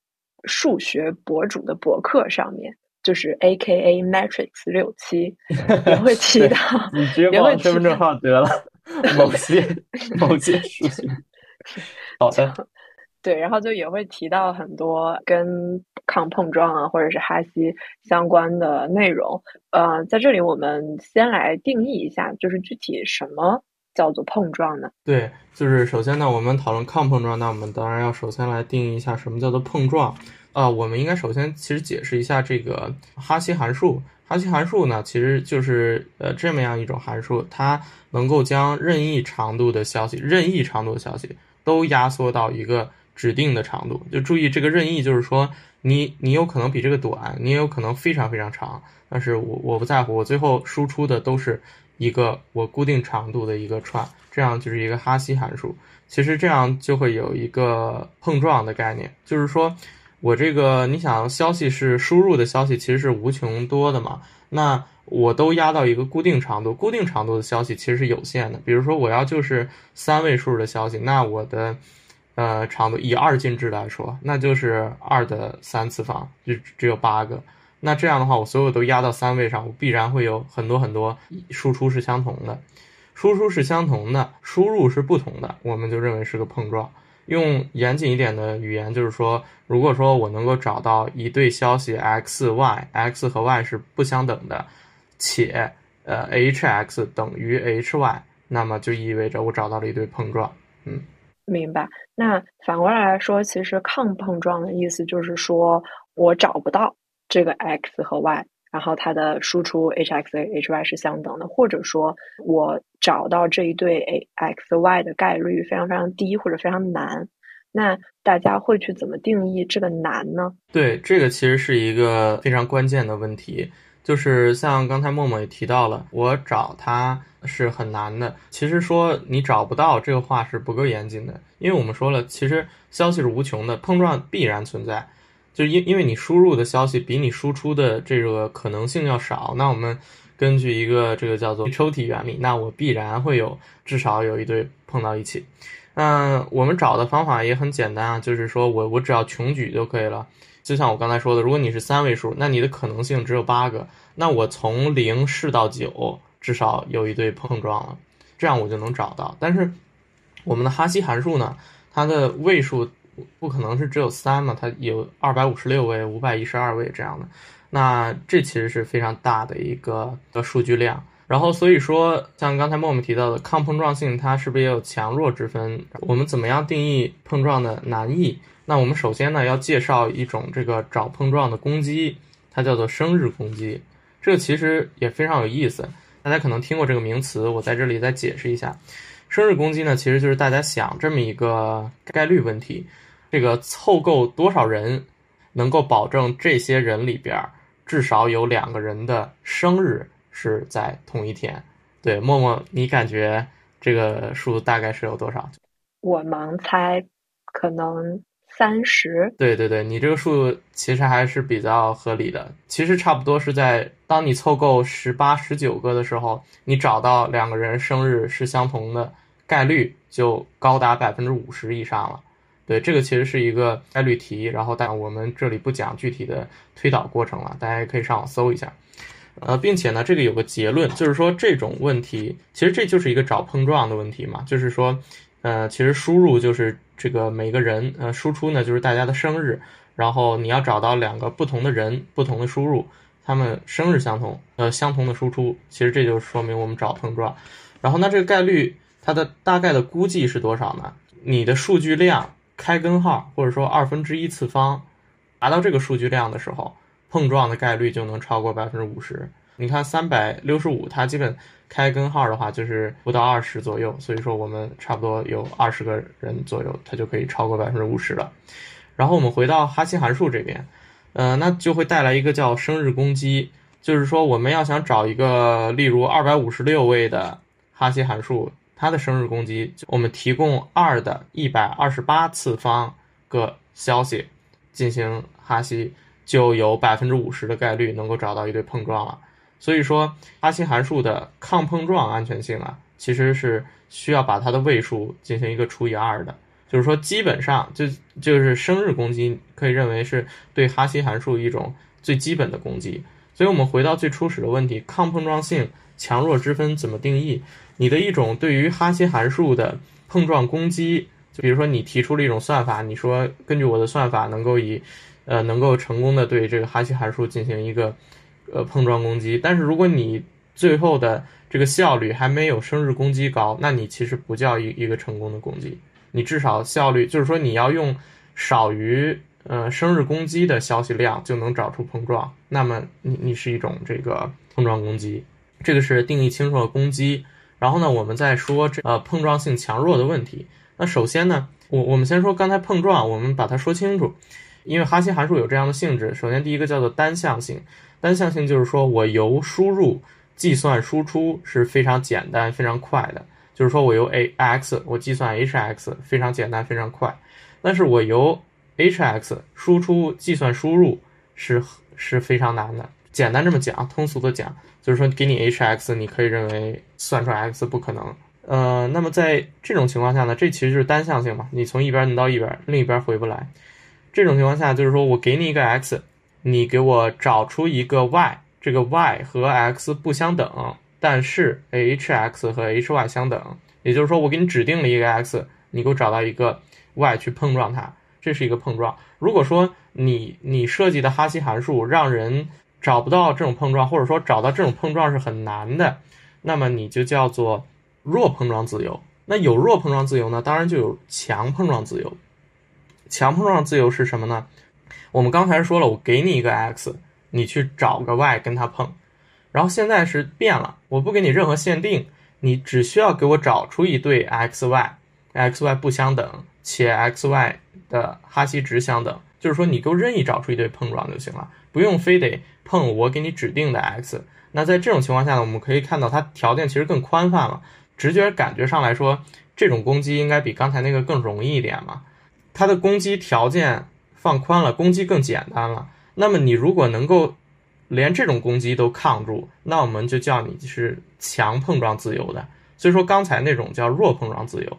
数学博主的博客上面。就是 A K A Matrix 六七 也会提到，你直接报身份证号得了。某些某些数学，好的，对，然后就也会提到很多跟抗碰撞啊，或者是哈希相关的内容。呃，在这里我们先来定义一下，就是具体什么叫做碰撞呢？对，就是首先呢，我们讨论抗碰撞，那我们当然要首先来定义一下什么叫做碰撞。啊，我们应该首先其实解释一下这个哈希函数。哈希函数呢，其实就是呃这么样一种函数，它能够将任意长度的消息、任意长度的消息都压缩到一个指定的长度。就注意这个任意，就是说你你有可能比这个短，你也有可能非常非常长，但是我我不在乎，我最后输出的都是一个我固定长度的一个串，这样就是一个哈希函数。其实这样就会有一个碰撞的概念，就是说。我这个，你想消息是输入的消息，其实是无穷多的嘛？那我都压到一个固定长度，固定长度的消息其实是有限的。比如说我要就是三位数的消息，那我的呃长度以二进制来说，那就是二的三次方，就只有八个。那这样的话，我所有都压到三位上，我必然会有很多很多输出是相同的，输出是相同的，输入是不同的，我们就认为是个碰撞。用严谨一点的语言，就是说，如果说我能够找到一对消息 x y，x 和 y 是不相等的，且呃 h x 等于 h y，那么就意味着我找到了一对碰撞。嗯，明白。那反过来说，其实抗碰撞的意思就是说我找不到这个 x 和 y。然后它的输出 h x h y 是相等的，或者说我找到这一对 a x y 的概率非常非常低或者非常难，那大家会去怎么定义这个难呢？对，这个其实是一个非常关键的问题，就是像刚才默默也提到了，我找它是很难的。其实说你找不到这个话是不够严谨的，因为我们说了，其实消息是无穷的，碰撞必然存在。就因因为你输入的消息比你输出的这个可能性要少，那我们根据一个这个叫做抽屉原理，那我必然会有至少有一对碰到一起。那我们找的方法也很简单啊，就是说我我只要穷举就可以了。就像我刚才说的，如果你是三位数，那你的可能性只有八个，那我从零试到九，至少有一对碰撞了，这样我就能找到。但是我们的哈希函数呢，它的位数。不可能是只有三嘛？它有二百五十六位、五百一十二位这样的，那这其实是非常大的一个的数据量。然后所以说，像刚才默默提到的抗碰撞性，它是不是也有强弱之分？我们怎么样定义碰撞的难易？那我们首先呢要介绍一种这个找碰撞的攻击，它叫做生日攻击。这其实也非常有意思。大家可能听过这个名词，我在这里再解释一下。生日攻击呢，其实就是大家想这么一个概率问题：这个凑够多少人，能够保证这些人里边至少有两个人的生日是在同一天？对，默默，你感觉这个数大概是有多少？我盲猜，可能三十。对对对，你这个数其实还是比较合理的。其实差不多是在当你凑够十八、十九个的时候，你找到两个人生日是相同的概率就高达百分之五十以上了。对，这个其实是一个概率题，然后但我们这里不讲具体的推导过程了，大家也可以上网搜一下。呃，并且呢，这个有个结论，就是说这种问题其实这就是一个找碰撞的问题嘛，就是说。呃，其实输入就是这个每个人，呃，输出呢就是大家的生日，然后你要找到两个不同的人，不同的输入，他们生日相同，呃，相同的输出，其实这就说明我们找碰撞。然后那这个概率它的大概的估计是多少呢？你的数据量开根号或者说二分之一次方达到这个数据量的时候，碰撞的概率就能超过百分之五十。你看三百六十五，它基本。开根号的话就是不到二十左右，所以说我们差不多有二十个人左右，它就可以超过百分之五十了。然后我们回到哈希函数这边，呃，那就会带来一个叫生日攻击，就是说我们要想找一个例如二百五十六位的哈希函数，它的生日攻击，我们提供二的一百二十八次方个消息进行哈希，就有百分之五十的概率能够找到一对碰撞了。所以说，哈希函数的抗碰撞安全性啊，其实是需要把它的位数进行一个除以二的。就是说，基本上就就是生日攻击，可以认为是对哈希函数一种最基本的攻击。所以我们回到最初始的问题，抗碰撞性强弱之分怎么定义？你的一种对于哈希函数的碰撞攻击，就比如说你提出了一种算法，你说根据我的算法能够以，呃，能够成功的对这个哈希函数进行一个。呃，碰撞攻击，但是如果你最后的这个效率还没有生日攻击高，那你其实不叫一一个成功的攻击。你至少效率就是说你要用少于呃生日攻击的消息量就能找出碰撞，那么你你是一种这个碰撞攻击。这个是定义清楚的攻击。然后呢，我们再说这呃碰撞性强弱的问题。那首先呢，我我们先说刚才碰撞，我们把它说清楚，因为哈希函数有这样的性质。首先第一个叫做单向性。单向性就是说我由输入计算输出是非常简单、非常快的，就是说我由 a x 我计算 h x 非常简单、非常快。但是我由 h x 输出计算输入是是非常难的。简单这么讲，通俗的讲，就是说给你 h x，你可以认为算出来 x 不可能。呃，那么在这种情况下呢，这其实就是单向性嘛，你从一边能到一边，另一边回不来。这种情况下就是说我给你一个 x。你给我找出一个 y，这个 y 和 x 不相等，但是 h x 和 h y 相等，也就是说我给你指定了一个 x，你给我找到一个 y 去碰撞它，这是一个碰撞。如果说你你设计的哈希函数让人找不到这种碰撞，或者说找到这种碰撞是很难的，那么你就叫做弱碰撞自由。那有弱碰撞自由呢，当然就有强碰撞自由。强碰撞自由是什么呢？我们刚才说了，我给你一个 x，你去找个 y 跟它碰，然后现在是变了，我不给你任何限定，你只需要给我找出一对 x y，x y 不相等，且 x y 的哈希值相等，就是说你给我任意找出一对碰撞就行了，不用非得碰我给你指定的 x。那在这种情况下呢，我们可以看到它条件其实更宽泛了，直觉感觉上来说，这种攻击应该比刚才那个更容易一点嘛，它的攻击条件。放宽了，攻击更简单了。那么你如果能够连这种攻击都抗住，那我们就叫你是强碰撞自由的。所以说刚才那种叫弱碰撞自由，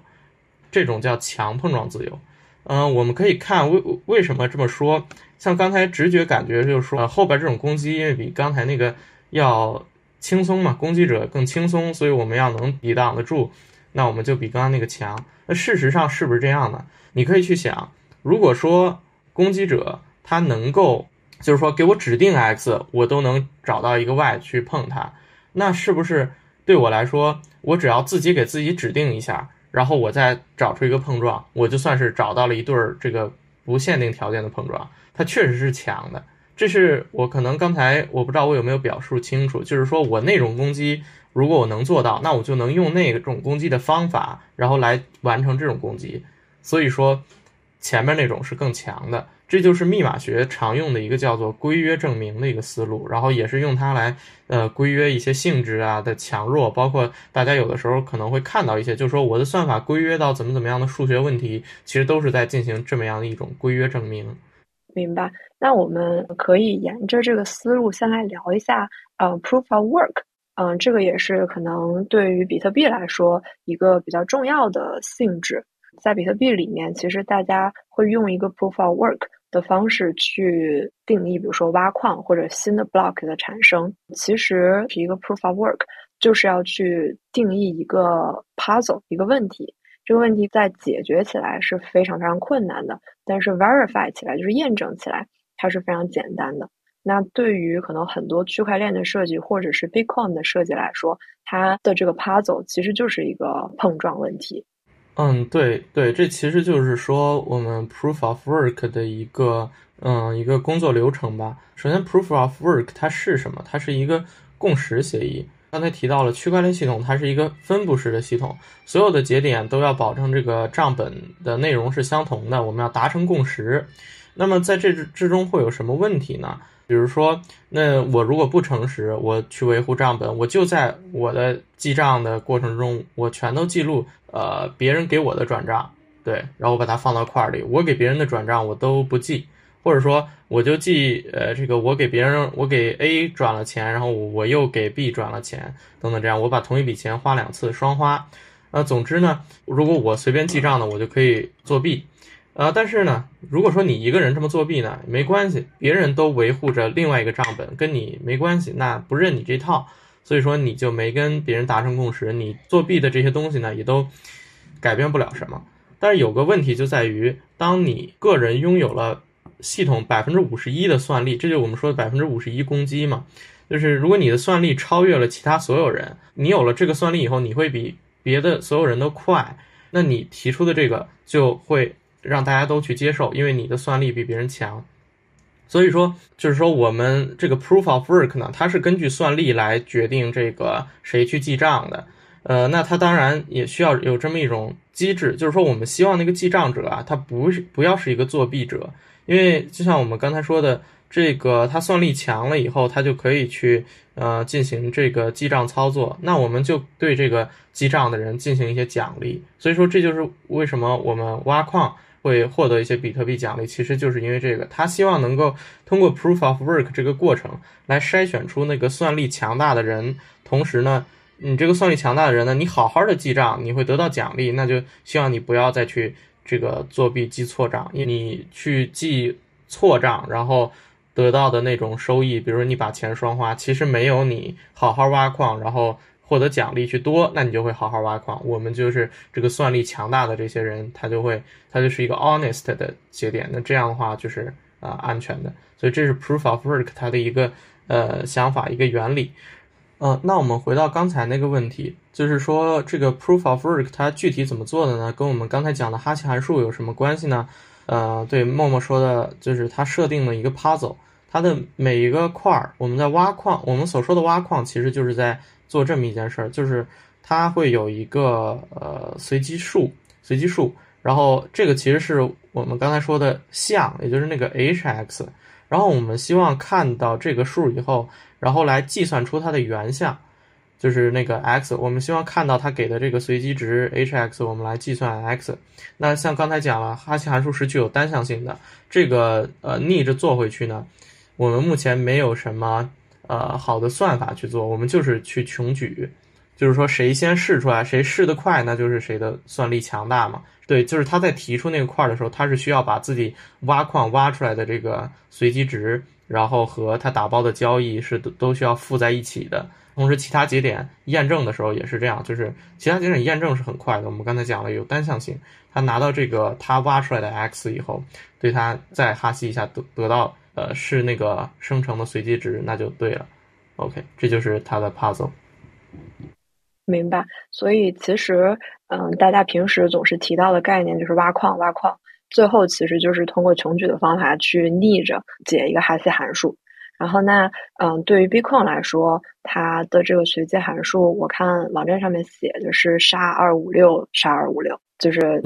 这种叫强碰撞自由。嗯，我们可以看为为什么这么说。像刚才直觉感觉就是说，后边这种攻击因为比刚才那个要轻松嘛，攻击者更轻松，所以我们要能抵挡得住，那我们就比刚刚那个强。那事实上是不是这样呢？你可以去想，如果说。攻击者他能够，就是说给我指定 x，我都能找到一个 y 去碰它，那是不是对我来说，我只要自己给自己指定一下，然后我再找出一个碰撞，我就算是找到了一对儿这个不限定条件的碰撞，它确实是强的。这是我可能刚才我不知道我有没有表述清楚，就是说我那种攻击，如果我能做到，那我就能用那种攻击的方法，然后来完成这种攻击。所以说，前面那种是更强的。这就是密码学常用的一个叫做规约证明的一个思路，然后也是用它来呃规约一些性质啊的强弱，包括大家有的时候可能会看到一些，就是说我的算法规约到怎么怎么样的数学问题，其实都是在进行这么样的一种规约证明。明白？那我们可以沿着这个思路先来聊一下呃 proof of work，嗯，这个也是可能对于比特币来说一个比较重要的性质，在比特币里面，其实大家会用一个 proof of work。的方式去定义，比如说挖矿或者新的 block 的产生，其实是一个 proof of work，就是要去定义一个 puzzle 一个问题。这个问题在解决起来是非常非常困难的，但是 verify 起来就是验证起来，它是非常简单的。那对于可能很多区块链的设计或者是 Bitcoin 的设计来说，它的这个 puzzle 其实就是一个碰撞问题。嗯，对对，这其实就是说我们 proof of work 的一个嗯一个工作流程吧。首先，proof of work 它是什么？它是一个共识协议。刚才提到了区块链系统，它是一个分布式的系统，所有的节点都要保证这个账本的内容是相同的，我们要达成共识。那么在这之中会有什么问题呢？比如说，那我如果不诚实，我去维护账本，我就在我的记账的过程中，我全都记录，呃，别人给我的转账，对，然后我把它放到块儿里，我给别人的转账我都不记，或者说我就记，呃，这个我给别人，我给 A 转了钱，然后我又给 B 转了钱，等等，这样我把同一笔钱花两次，双花，呃，总之呢，如果我随便记账呢，我就可以作弊。呃，但是呢，如果说你一个人这么作弊呢，没关系，别人都维护着另外一个账本，跟你没关系，那不认你这套，所以说你就没跟别人达成共识，你作弊的这些东西呢，也都改变不了什么。但是有个问题就在于，当你个人拥有了系统百分之五十一的算力，这就我们说的百分之五十一攻击嘛，就是如果你的算力超越了其他所有人，你有了这个算力以后，你会比别的所有人都快，那你提出的这个就会。让大家都去接受，因为你的算力比别人强，所以说就是说我们这个 proof of work 呢，它是根据算力来决定这个谁去记账的。呃，那它当然也需要有这么一种机制，就是说我们希望那个记账者啊，他不是不要是一个作弊者，因为就像我们刚才说的。这个他算力强了以后，他就可以去呃进行这个记账操作。那我们就对这个记账的人进行一些奖励。所以说，这就是为什么我们挖矿会获得一些比特币奖励，其实就是因为这个。他希望能够通过 proof of work 这个过程来筛选出那个算力强大的人。同时呢，你这个算力强大的人呢，你好好的记账，你会得到奖励。那就希望你不要再去这个作弊记错账，因为你去记错账，然后。得到的那种收益，比如说你把钱双花，其实没有你好好挖矿，然后获得奖励去多，那你就会好好挖矿。我们就是这个算力强大的这些人，他就会，他就是一个 honest 的节点，那这样的话就是啊安全的。所以这是 proof of work 它的一个呃想法，一个原理。呃，那我们回到刚才那个问题，就是说这个 proof of work 它具体怎么做的呢？跟我们刚才讲的哈希函数有什么关系呢？呃，对，默默说的就是它设定了一个 puzzle。它的每一个块儿，我们在挖矿，我们所说的挖矿，其实就是在做这么一件事儿，就是它会有一个呃随机数，随机数，然后这个其实是我们刚才说的项，也就是那个 h_x，然后我们希望看到这个数以后，然后来计算出它的原项，就是那个 x，我们希望看到它给的这个随机值 h_x，我们来计算 x。那像刚才讲了，哈希函数是具有单向性的，这个呃逆着做回去呢。我们目前没有什么呃好的算法去做，我们就是去穷举，就是说谁先试出来，谁试得快，那就是谁的算力强大嘛。对，就是他在提出那个块的时候，他是需要把自己挖矿挖出来的这个随机值，然后和他打包的交易是都都需要附在一起的。同时，其他节点验证的时候也是这样，就是其他节点验证是很快的。我们刚才讲了有单向性，他拿到这个他挖出来的 x 以后，对他再哈希一下得得到。呃，是那个生成的随机值，那就对了。OK，这就是它的 puzzle。明白。所以其实，嗯，大家平时总是提到的概念就是挖矿，挖矿。最后其实就是通过穷举的方法去逆着解一个哈希函数。然后那嗯，对于 Bitcoin 来说，它的这个随机函数，我看网站上面写的是 SHA 二五六 SHA 二五六，就是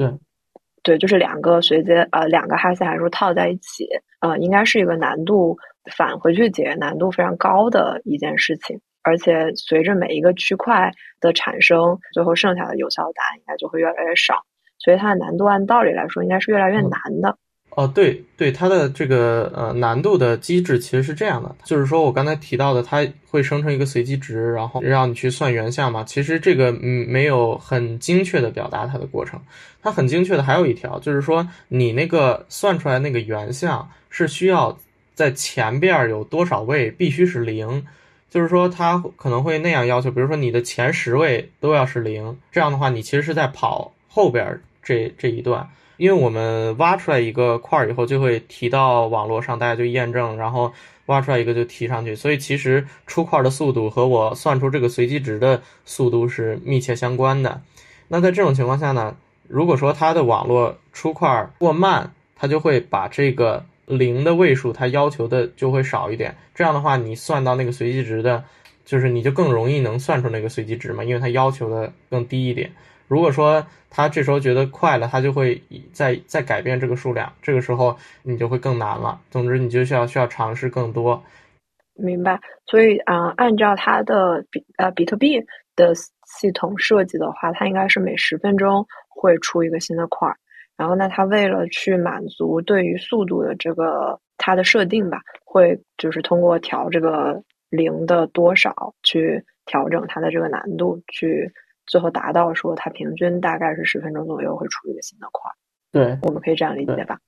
对，就是两个随机呃两个哈希函数套在一起，呃，应该是一个难度返回去解难度非常高的一件事情。而且随着每一个区块的产生，最后剩下的有效答案应该就会越来越少，所以它的难度按道理来说应该是越来越难的。哦，对对，它的这个呃难度的机制其实是这样的，就是说我刚才提到的，它会生成一个随机值，然后让你去算原项嘛。其实这个嗯没有很精确的表达它的过程，它很精确的还有一条，就是说你那个算出来那个原项是需要在前边有多少位必须是零。就是说，它可能会那样要求，比如说你的前十位都要是零，这样的话，你其实是在跑后边这这一段，因为我们挖出来一个块儿以后，就会提到网络上，大家就验证，然后挖出来一个就提上去，所以其实出块的速度和我算出这个随机值的速度是密切相关的。那在这种情况下呢，如果说它的网络出块过慢，它就会把这个。零的位数，它要求的就会少一点。这样的话，你算到那个随机值的，就是你就更容易能算出那个随机值嘛，因为它要求的更低一点。如果说他这时候觉得快了，他就会再再改变这个数量，这个时候你就会更难了。总之，你就需要需要尝试更多。明白。所以啊，按照它的比呃比特币的系统设计的话，它应该是每十分钟会出一个新的块儿。然后，那它为了去满足对于速度的这个它的设定吧，会就是通过调这个零的多少去调整它的这个难度，去最后达到说它平均大概是十分钟左右会出一个新的块。对，我们可以这样理解吧？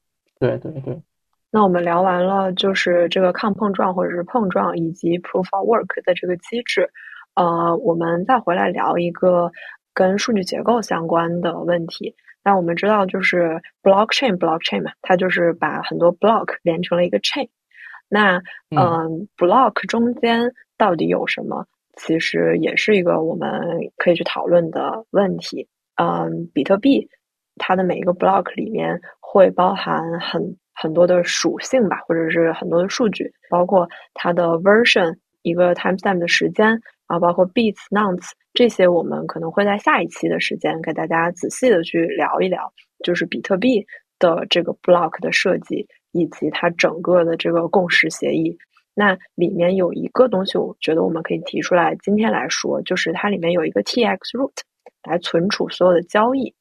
对对对。那我们聊完了就是这个抗碰撞或者是碰撞以及 proof of work 的这个机制，呃，我们再回来聊一个跟数据结构相关的问题。那我们知道，就是 blockchain，blockchain 嘛，它就是把很多 block 连成了一个 chain。那嗯，block 中间到底有什么？其实也是一个我们可以去讨论的问题。嗯，比特币它的每一个 block 里面会包含很很多的属性吧，或者是很多的数据，包括它的 version，一个 timestamp 的时间。然后包括 bits、nonce 这些，我们可能会在下一期的时间给大家仔细的去聊一聊，就是比特币的这个 block 的设计以及它整个的这个共识协议。那里面有一个东西，我觉得我们可以提出来，今天来说，就是它里面有一个 tx root 来存储所有的交易。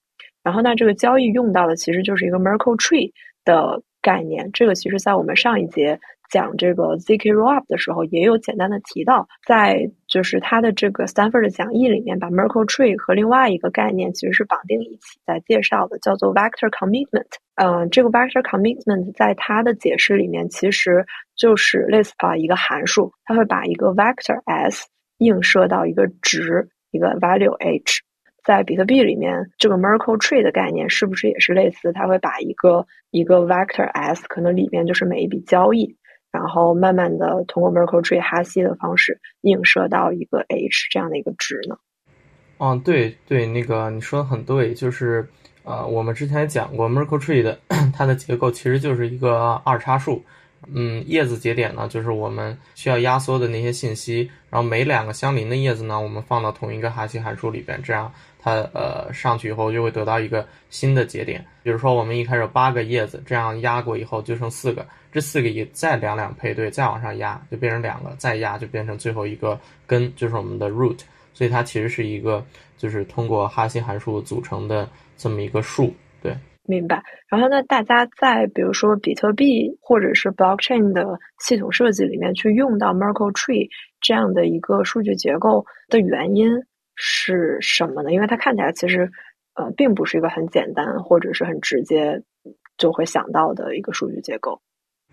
然后那这个交易用到的其实就是一个 Merkle tree 的概念，这个其实在我们上一节。讲这个 zk rollup 的时候，也有简单的提到，在就是他的这个 Stanford 的讲义里面，把 Merkle tree 和另外一个概念其实是绑定一起在介绍的，叫做 vector commitment。嗯，这个 vector commitment 在它的解释里面，其实就是类似啊一个函数，它会把一个 vector s 映射到一个值，一个 value h。在比特币里面，这个 Merkle tree 的概念是不是也是类似？它会把一个一个 vector s 可能里面就是每一笔交易。然后慢慢的通过 Merkle tree 哈希的方式映射到一个 h 这样的一个值呢？嗯，对对，那个你说的很对，就是呃，我们之前讲过 Merkle tree 的 它的结构其实就是一个二叉树。嗯，叶子节点呢，就是我们需要压缩的那些信息，然后每两个相邻的叶子呢，我们放到同一个哈希函数里边，这样它呃上去以后就会得到一个新的节点。比如说我们一开始有八个叶子，这样压过以后就剩四个。这四个也再两两配对，再往上压就变成两个，再压就变成最后一个根，就是我们的 root。所以它其实是一个就是通过哈希函数组成的这么一个树。对，明白。然后那大家在比如说比特币或者是 blockchain 的系统设计里面去用到 Merkle tree 这样的一个数据结构的原因是什么呢？因为它看起来其实呃并不是一个很简单或者是很直接就会想到的一个数据结构。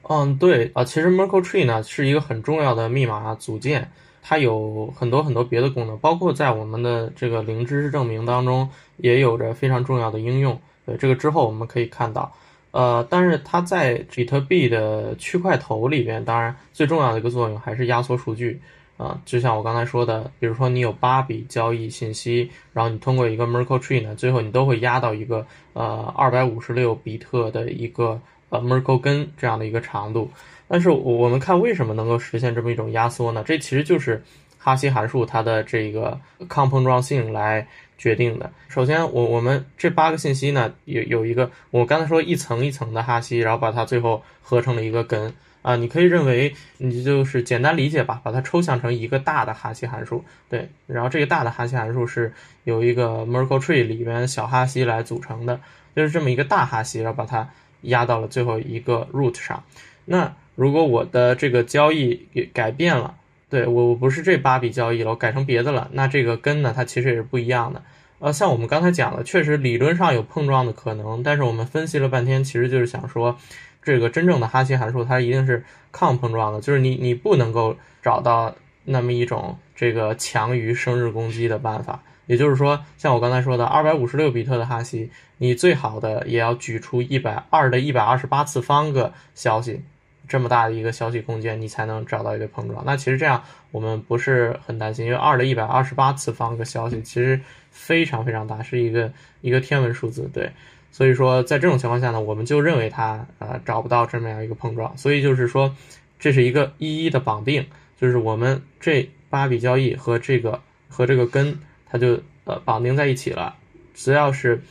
嗯，对啊，其实 Merkle tree 呢是一个很重要的密码组件，它有很多很多别的功能，包括在我们的这个零知识证明当中也有着非常重要的应用。对，这个之后我们可以看到，呃，但是它在比特币的区块头里边，当然最重要的一个作用还是压缩数据。啊，就像我刚才说的，比如说你有八笔交易信息，然后你通过一个 Merkle tree 呢，最后你都会压到一个呃二百五十六比特的一个呃 Merkle 根这样的一个长度。但是我们看为什么能够实现这么一种压缩呢？这其实就是哈希函数它的这个抗碰撞性来决定的。首先，我我们这八个信息呢，有有一个我刚才说一层一层的哈希，然后把它最后合成了一个根。啊，你可以认为你就是简单理解吧，把它抽象成一个大的哈希函数，对，然后这个大的哈希函数是由一个 Merkle tree 里边小哈希来组成的，就是这么一个大哈希，然后把它压到了最后一个 root 上。那如果我的这个交易给改变了，对我我不是这八笔交易了，我改成别的了，那这个根呢，它其实也是不一样的。呃，像我们刚才讲的，确实理论上有碰撞的可能，但是我们分析了半天，其实就是想说。这个真正的哈希函数，它一定是抗碰撞的，就是你你不能够找到那么一种这个强于生日攻击的办法。也就是说，像我刚才说的，二百五十六比特的哈希，你最好的也要举出一百二的一百二十八次方个消息，这么大的一个消息空间，你才能找到一个碰撞。那其实这样我们不是很担心，因为二的一百二十八次方个消息其实非常非常大，是一个一个天文数字，对。所以说，在这种情况下呢，我们就认为它呃找不到这么样一个碰撞，所以就是说，这是一个一一的绑定，就是我们这八笔交易和这个和这个根，它就呃绑定在一起了。只要是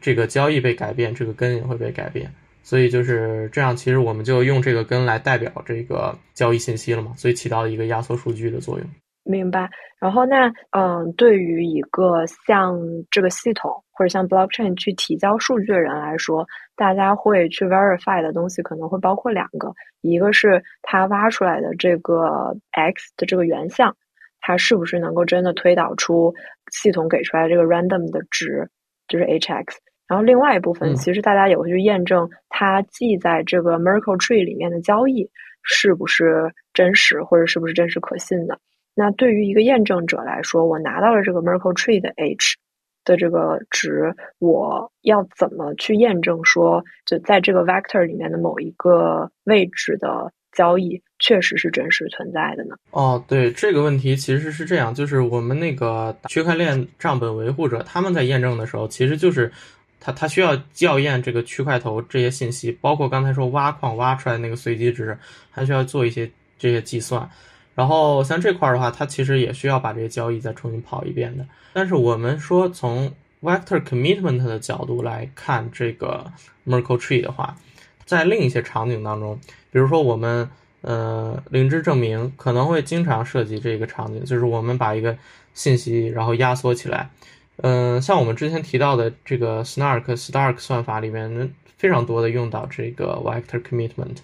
这个交易被改变，这个根也会被改变。所以就是这样，其实我们就用这个根来代表这个交易信息了嘛，所以起到一个压缩数据的作用。明白。然后那嗯，对于一个像这个系统或者像 blockchain 去提交数据的人来说，大家会去 verify 的东西可能会包括两个，一个是他挖出来的这个 x 的这个原像，它是不是能够真的推导出系统给出来这个 random 的值，就是 hx。然后另外一部分，其实大家也会去验证它记在这个 Merkle tree 里面的交易是不是真实，或者是不是真实可信的。那对于一个验证者来说，我拿到了这个 Merkle tree 的 h 的这个值，我要怎么去验证说，就在这个 vector 里面的某一个位置的交易确实是真实存在的呢？哦，对，这个问题其实是这样，就是我们那个区块链账本维护者他们在验证的时候，其实就是他他需要校验这个区块头这些信息，包括刚才说挖矿挖出来那个随机值，还需要做一些这些计算。然后像这块的话，它其实也需要把这些交易再重新跑一遍的。但是我们说从 vector commitment 的角度来看这个 Merkle tree 的话，在另一些场景当中，比如说我们呃灵芝证明可能会经常涉及这个场景，就是我们把一个信息然后压缩起来。嗯，像我们之前提到的这个 Snark Stark 算法里面，非常多的用到这个 vector commitment。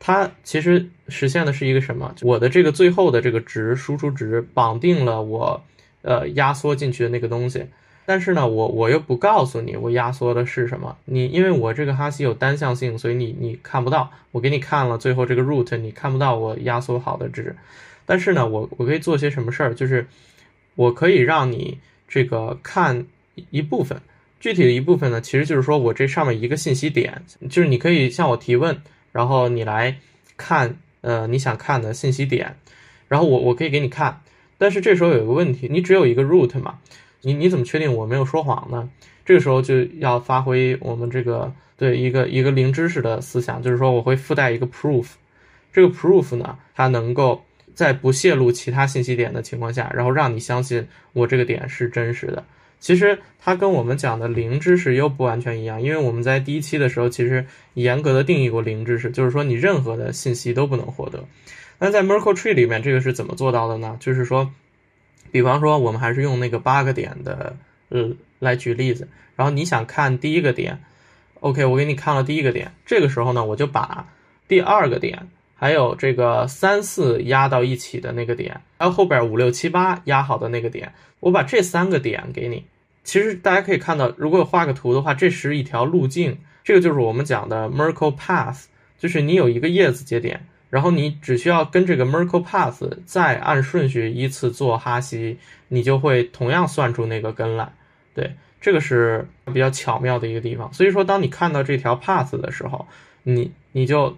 它其实实现的是一个什么？我的这个最后的这个值输出值绑定了我，呃，压缩进去的那个东西。但是呢，我我又不告诉你我压缩的是什么。你因为我这个哈希有单向性，所以你你看不到。我给你看了最后这个 root，你看不到我压缩好的值。但是呢，我我可以做些什么事儿？就是我可以让你这个看一部分，具体的一部分呢，其实就是说我这上面一个信息点，就是你可以向我提问。然后你来看，呃，你想看的信息点，然后我我可以给你看，但是这时候有一个问题，你只有一个 root 嘛，你你怎么确定我没有说谎呢？这个时候就要发挥我们这个对一个一个零知识的思想，就是说我会附带一个 proof，这个 proof 呢，它能够在不泄露其他信息点的情况下，然后让你相信我这个点是真实的。其实它跟我们讲的零知识又不完全一样，因为我们在第一期的时候其实严格的定义过零知识，就是说你任何的信息都不能获得。那在 Merkle tree 里面，这个是怎么做到的呢？就是说，比方说我们还是用那个八个点的呃来举例子，然后你想看第一个点，OK，我给你看了第一个点，这个时候呢，我就把第二个点还有这个三四压到一起的那个点，还有后边五六七八压好的那个点。我把这三个点给你，其实大家可以看到，如果画个图的话，这是一条路径，这个就是我们讲的 Merkle path，就是你有一个叶子节点，然后你只需要跟这个 Merkle path 再按顺序依次做哈希，你就会同样算出那个根来。对，这个是比较巧妙的一个地方。所以说，当你看到这条 path 的时候，你你就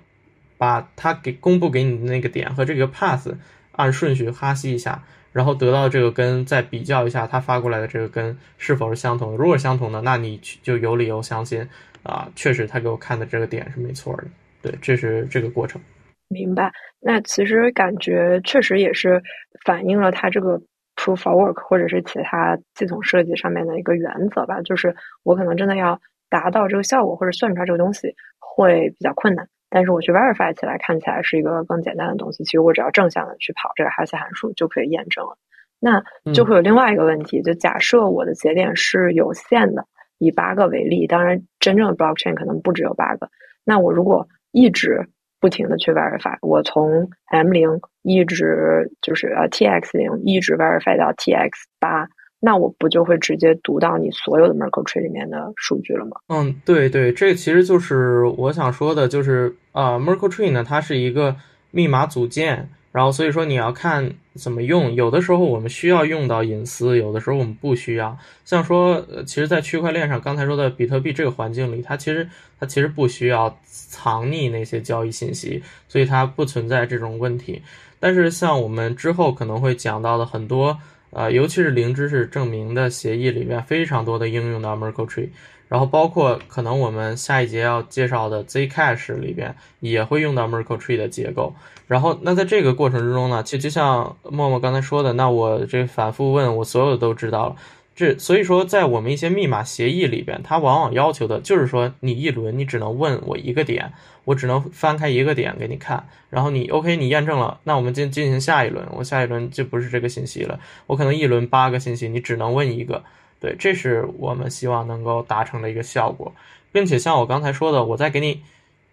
把它给公布给你的那个点和这个 path。按顺序哈希一下，然后得到这个根，再比较一下他发过来的这个根是否是相同的。如果相同的，那你就有理由相信啊，确实他给我看的这个点是没错的。对，这是这个过程。明白。那其实感觉确实也是反映了他这个 proof of work 或者是其他系统设计上面的一个原则吧，就是我可能真的要达到这个效果或者算出来这个东西会比较困难。但是我去 verify 起来，看起来是一个更简单的东西。其实我只要正向的去跑这个哈希函数就可以验证了。那就会有另外一个问题，就假设我的节点是有限的，以八个为例，当然真正的 blockchain 可能不只有八个。那我如果一直不停的去 verify，我从 M 零一直就是呃 TX 零一直 verify 到 TX 八。那我不就会直接读到你所有的 Merkle tree 里面的数据了吗？嗯，对对，这其实就是我想说的，就是啊，Merkle tree 呢，它是一个密码组件，然后所以说你要看怎么用，有的时候我们需要用到隐私，有的时候我们不需要。像说，呃其实，在区块链上，刚才说的比特币这个环境里，它其实它其实不需要藏匿那些交易信息，所以它不存在这种问题。但是像我们之后可能会讲到的很多。啊，尤其是零知识证明的协议里面，非常多的应用到 Merkle Tree，然后包括可能我们下一节要介绍的 Zcash 里边也会用到 Merkle Tree 的结构。然后，那在这个过程之中呢，其实就像默默刚才说的，那我这反复问我所有的都知道了。这所以说，在我们一些密码协议里边，它往往要求的就是说，你一轮你只能问我一个点。我只能翻开一个点给你看，然后你 OK，你验证了，那我们进进行下一轮。我下一轮就不是这个信息了，我可能一轮八个信息，你只能问一个。对，这是我们希望能够达成的一个效果，并且像我刚才说的，我在给你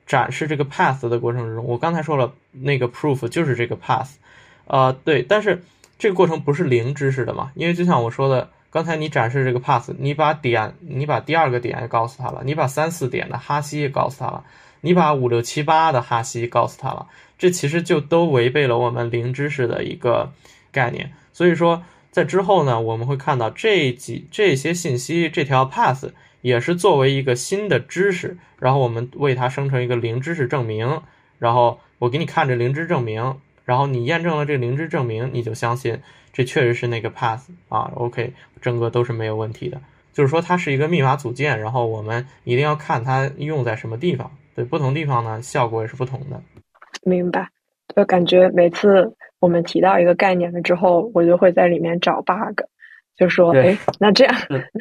展示这个 path 的过程中，我刚才说了那个 proof 就是这个 path，呃，对，但是这个过程不是零知识的嘛？因为就像我说的，刚才你展示这个 pass，你把点，你把第二个点也告诉他了，你把三四点的哈希也告诉他了。你把五六七八的哈希告诉他了，这其实就都违背了我们零知识的一个概念。所以说，在之后呢，我们会看到这几这些信息，这条 pass 也是作为一个新的知识，然后我们为它生成一个零知识证明，然后我给你看这零知证明，然后你验证了这个灵芝证明，你就相信这确实是那个 pass 啊，OK，整个都是没有问题的。就是说，它是一个密码组件，然后我们一定要看它用在什么地方。对不同地方呢，效果也是不同的。明白，就感觉每次我们提到一个概念了之后，我就会在里面找 bug，就说，哎，那这样，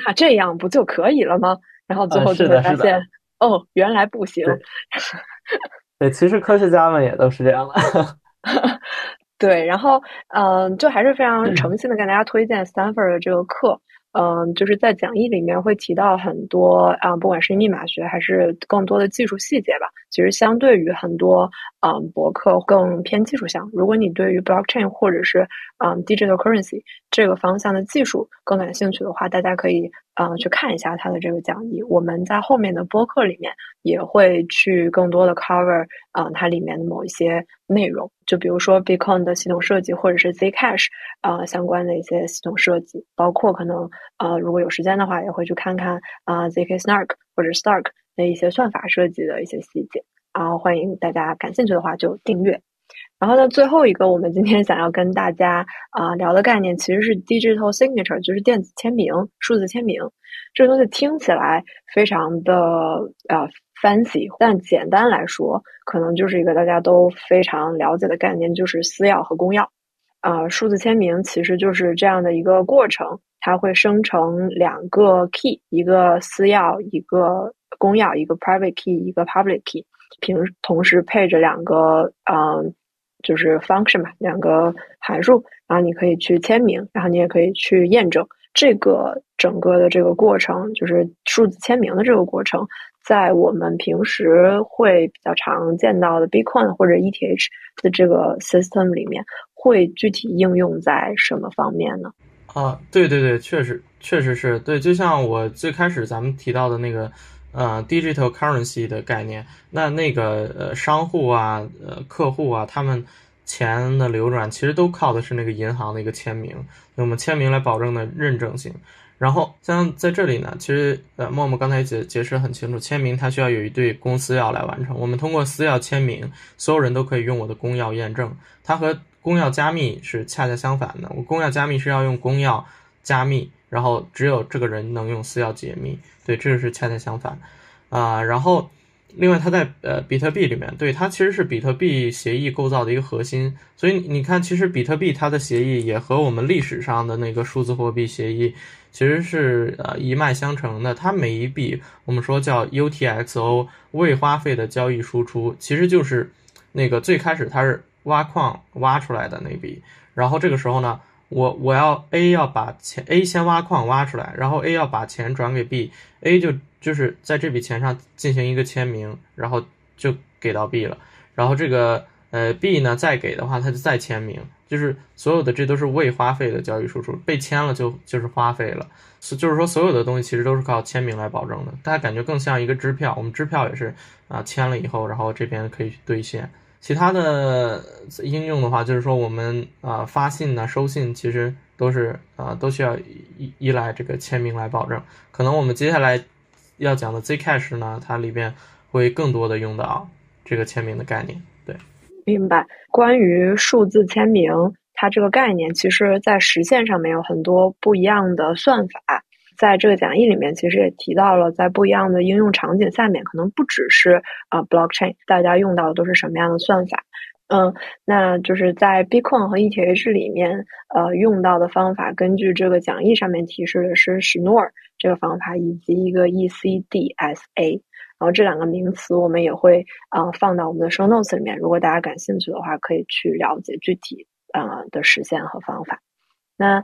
那这样不就可以了吗？然后最后就会发现，哦，原来不行。对，其实科学家们也都是这样的。对，然后，嗯，就还是非常诚心的跟大家推荐 Stanford 的这个课。嗯，就是在讲义里面会提到很多啊，不管是密码学还是更多的技术细节吧。其实相对于很多嗯博客更偏技术项。如果你对于 blockchain 或者是嗯 digital currency 这个方向的技术更感兴趣的话，大家可以嗯去看一下他的这个讲义。我们在后面的播客里面也会去更多的 cover 嗯它里面的某一些内容。就比如说 Bitcoin 的系统设计，或者是 Zcash 啊相关的一些系统设计，包括可能呃如果有时间的话，也会去看看啊 zk Snark 或者 Stark。的一些算法设计的一些细节，然后欢迎大家感兴趣的话就订阅。然后呢，最后一个我们今天想要跟大家啊聊的概念其实是 digital signature，就是电子签名、数字签名。这个东西听起来非常的呃 fancy，但简单来说，可能就是一个大家都非常了解的概念，就是私钥和公钥。啊，数字签名其实就是这样的一个过程，它会生成两个 key，一个私钥，一个。公钥一个 private key，一个 public key，平同时配着两个嗯，就是 function 嘛，两个函数，然后你可以去签名，然后你也可以去验证这个整个的这个过程，就是数字签名的这个过程，在我们平时会比较常见到的 Bitcoin 或者 ETH 的这个 system 里面，会具体应用在什么方面呢？啊，对对对，确实确实是对，就像我最开始咱们提到的那个。呃，digital currency 的概念，那那个呃商户啊，呃客户啊，他们钱的流转其实都靠的是那个银行的一个签名，那么签名来保证的认证性。然后像在这里呢，其实呃默默刚才解解释很清楚，签名它需要有一对公私钥来完成。我们通过私钥签名，所有人都可以用我的公钥验证，它和公钥加密是恰恰相反的，我公钥加密是要用公钥加密，然后只有这个人能用私钥解密，对，这个是恰恰相反啊。然后另外，它在呃比特币里面，对它其实是比特币协议构造的一个核心，所以你看，其实比特币它的协议也和我们历史上的那个数字货币协议其实是呃一脉相承的，它每一笔我们说叫 UTXO 未花费的交易输出，其实就是那个最开始它是。挖矿挖出来的那笔，然后这个时候呢，我我要 A 要把钱 A 先挖矿挖出来，然后 A 要把钱转给 B，A 就就是在这笔钱上进行一个签名，然后就给到 B 了，然后这个呃 B 呢再给的话，他就再签名，就是所有的这都是未花费的交易输出，被签了就就是花费了，所就是说所有的东西其实都是靠签名来保证的，大家感觉更像一个支票，我们支票也是啊签了以后，然后这边可以去兑现。其他的应用的话，就是说我们啊发信呢、收信，其实都是啊都需要依依赖这个签名来保证。可能我们接下来要讲的 Zcash 呢，它里边会更多的用到这个签名的概念。对，明白。关于数字签名，它这个概念，其实在实现上面有很多不一样的算法。在这个讲义里面，其实也提到了，在不一样的应用场景下面，可能不只是呃 blockchain，大家用到的都是什么样的算法？嗯，那就是在 Bitcoin 和 ETH 里面，呃，用到的方法，根据这个讲义上面提示的是 Schnorr 这个方法，以及一个 ECDSA，然后这两个名词我们也会呃放到我们的 Show Notes 里面，如果大家感兴趣的话，可以去了解具体呃的实现和方法。那。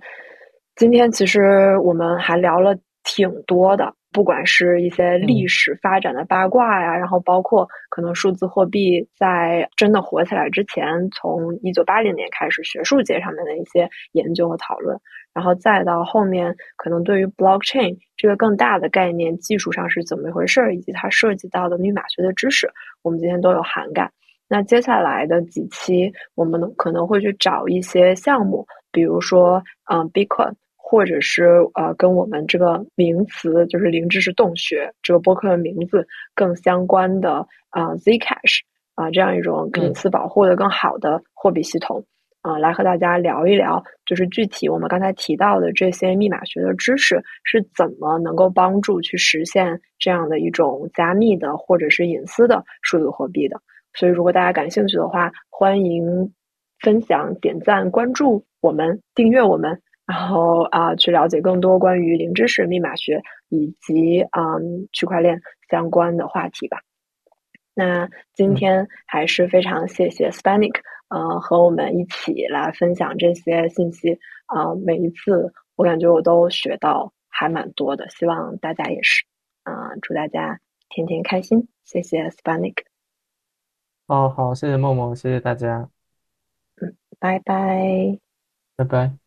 今天其实我们还聊了挺多的，不管是一些历史发展的八卦呀，然后包括可能数字货币在真的火起来之前，从一九八零年开始学术界上面的一些研究和讨论，然后再到后面可能对于 blockchain 这个更大的概念技术上是怎么一回事，以及它涉及到的密码学的知识，我们今天都有涵盖。那接下来的几期，我们可能会去找一些项目，比如说，嗯，Bitcoin，或者是呃，跟我们这个名词就是零知识洞穴这个播客的名字更相关的啊，Zcash 啊，这样一种隐私保护的更好的货币系统啊，来和大家聊一聊，就是具体我们刚才提到的这些密码学的知识是怎么能够帮助去实现这样的一种加密的或者是隐私的数字货币的。所以，如果大家感兴趣的话，欢迎分享、点赞、关注我们、订阅我们，然后啊，去了解更多关于零知识、密码学以及嗯区块链相关的话题吧。那今天还是非常谢谢 Spanik，呃，和我们一起来分享这些信息啊。每一次我感觉我都学到还蛮多的，希望大家也是啊。祝大家天天开心，谢谢 Spanik。哦，好，谢谢默默，谢谢大家，嗯，拜拜，拜拜。